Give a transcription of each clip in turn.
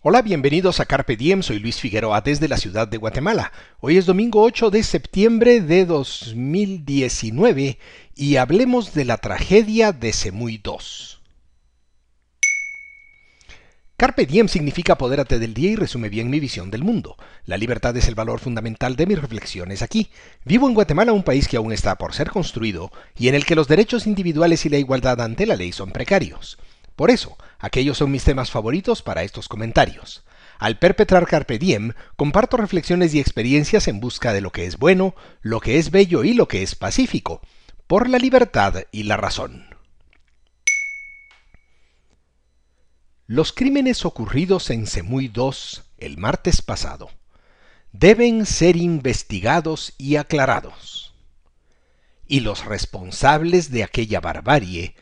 Hola, bienvenidos a Carpe Diem, soy Luis Figueroa desde la ciudad de Guatemala. Hoy es domingo 8 de septiembre de 2019 y hablemos de la tragedia de Semuy II. Carpe diem significa apodérate del día y resume bien mi visión del mundo. La libertad es el valor fundamental de mis reflexiones aquí. Vivo en Guatemala, un país que aún está por ser construido y en el que los derechos individuales y la igualdad ante la ley son precarios. Por eso, aquellos son mis temas favoritos para estos comentarios. Al perpetrar Carpe Diem, comparto reflexiones y experiencias en busca de lo que es bueno, lo que es bello y lo que es pacífico, por la libertad y la razón. Los crímenes ocurridos en Semuy II el martes pasado deben ser investigados y aclarados. Y los responsables de aquella barbarie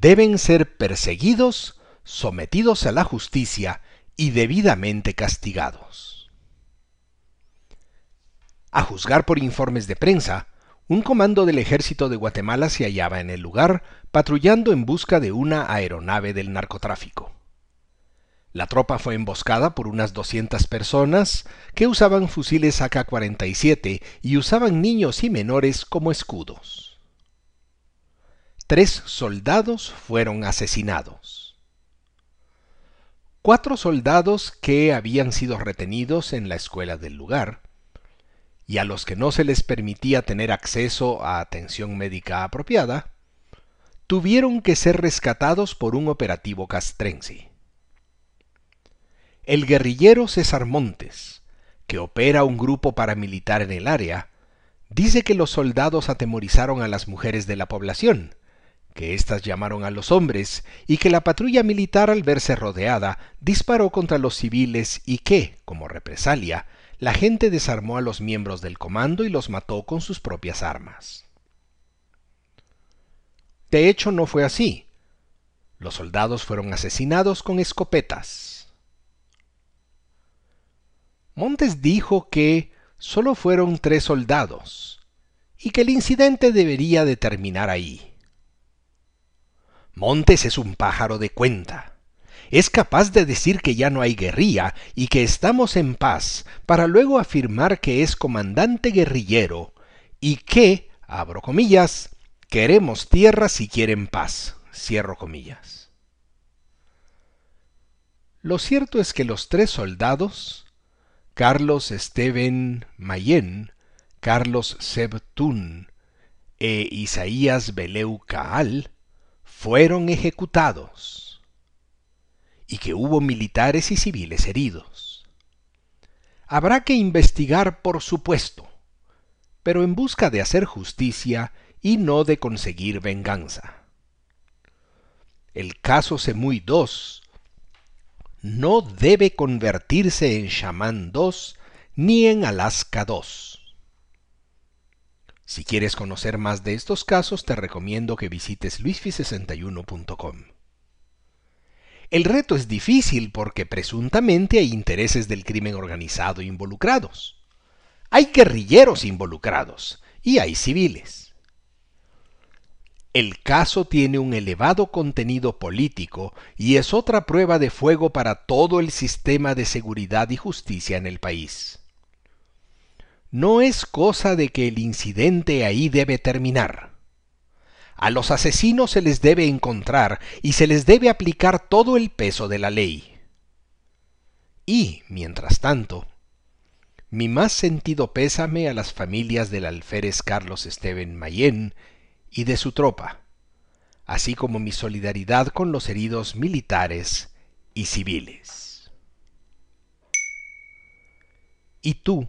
deben ser perseguidos, sometidos a la justicia y debidamente castigados. A juzgar por informes de prensa, un comando del ejército de Guatemala se hallaba en el lugar patrullando en busca de una aeronave del narcotráfico. La tropa fue emboscada por unas 200 personas que usaban fusiles AK-47 y usaban niños y menores como escudos tres soldados fueron asesinados. Cuatro soldados que habían sido retenidos en la escuela del lugar y a los que no se les permitía tener acceso a atención médica apropiada, tuvieron que ser rescatados por un operativo castrense. El guerrillero César Montes, que opera un grupo paramilitar en el área, dice que los soldados atemorizaron a las mujeres de la población, que éstas llamaron a los hombres y que la patrulla militar al verse rodeada disparó contra los civiles y que, como represalia, la gente desarmó a los miembros del comando y los mató con sus propias armas. De hecho, no fue así. Los soldados fueron asesinados con escopetas. Montes dijo que solo fueron tres soldados y que el incidente debería de terminar ahí. Montes es un pájaro de cuenta. Es capaz de decir que ya no hay guerrilla y que estamos en paz, para luego afirmar que es comandante guerrillero y que, abro comillas, queremos tierra si quieren paz, cierro comillas. Lo cierto es que los tres soldados, Carlos Esteban Mayen, Carlos Sebtún e Isaías Beleu Caal, fueron ejecutados y que hubo militares y civiles heridos. Habrá que investigar, por supuesto, pero en busca de hacer justicia y no de conseguir venganza. El caso Semuy II no debe convertirse en Shaman II ni en Alaska II. Si quieres conocer más de estos casos, te recomiendo que visites luisfi61.com. El reto es difícil porque presuntamente hay intereses del crimen organizado involucrados. Hay guerrilleros involucrados y hay civiles. El caso tiene un elevado contenido político y es otra prueba de fuego para todo el sistema de seguridad y justicia en el país no es cosa de que el incidente ahí debe terminar. A los asesinos se les debe encontrar y se les debe aplicar todo el peso de la ley. Y, mientras tanto, mi más sentido pésame a las familias del alférez Carlos Esteban Mayén y de su tropa, así como mi solidaridad con los heridos militares y civiles. ¿Y tú?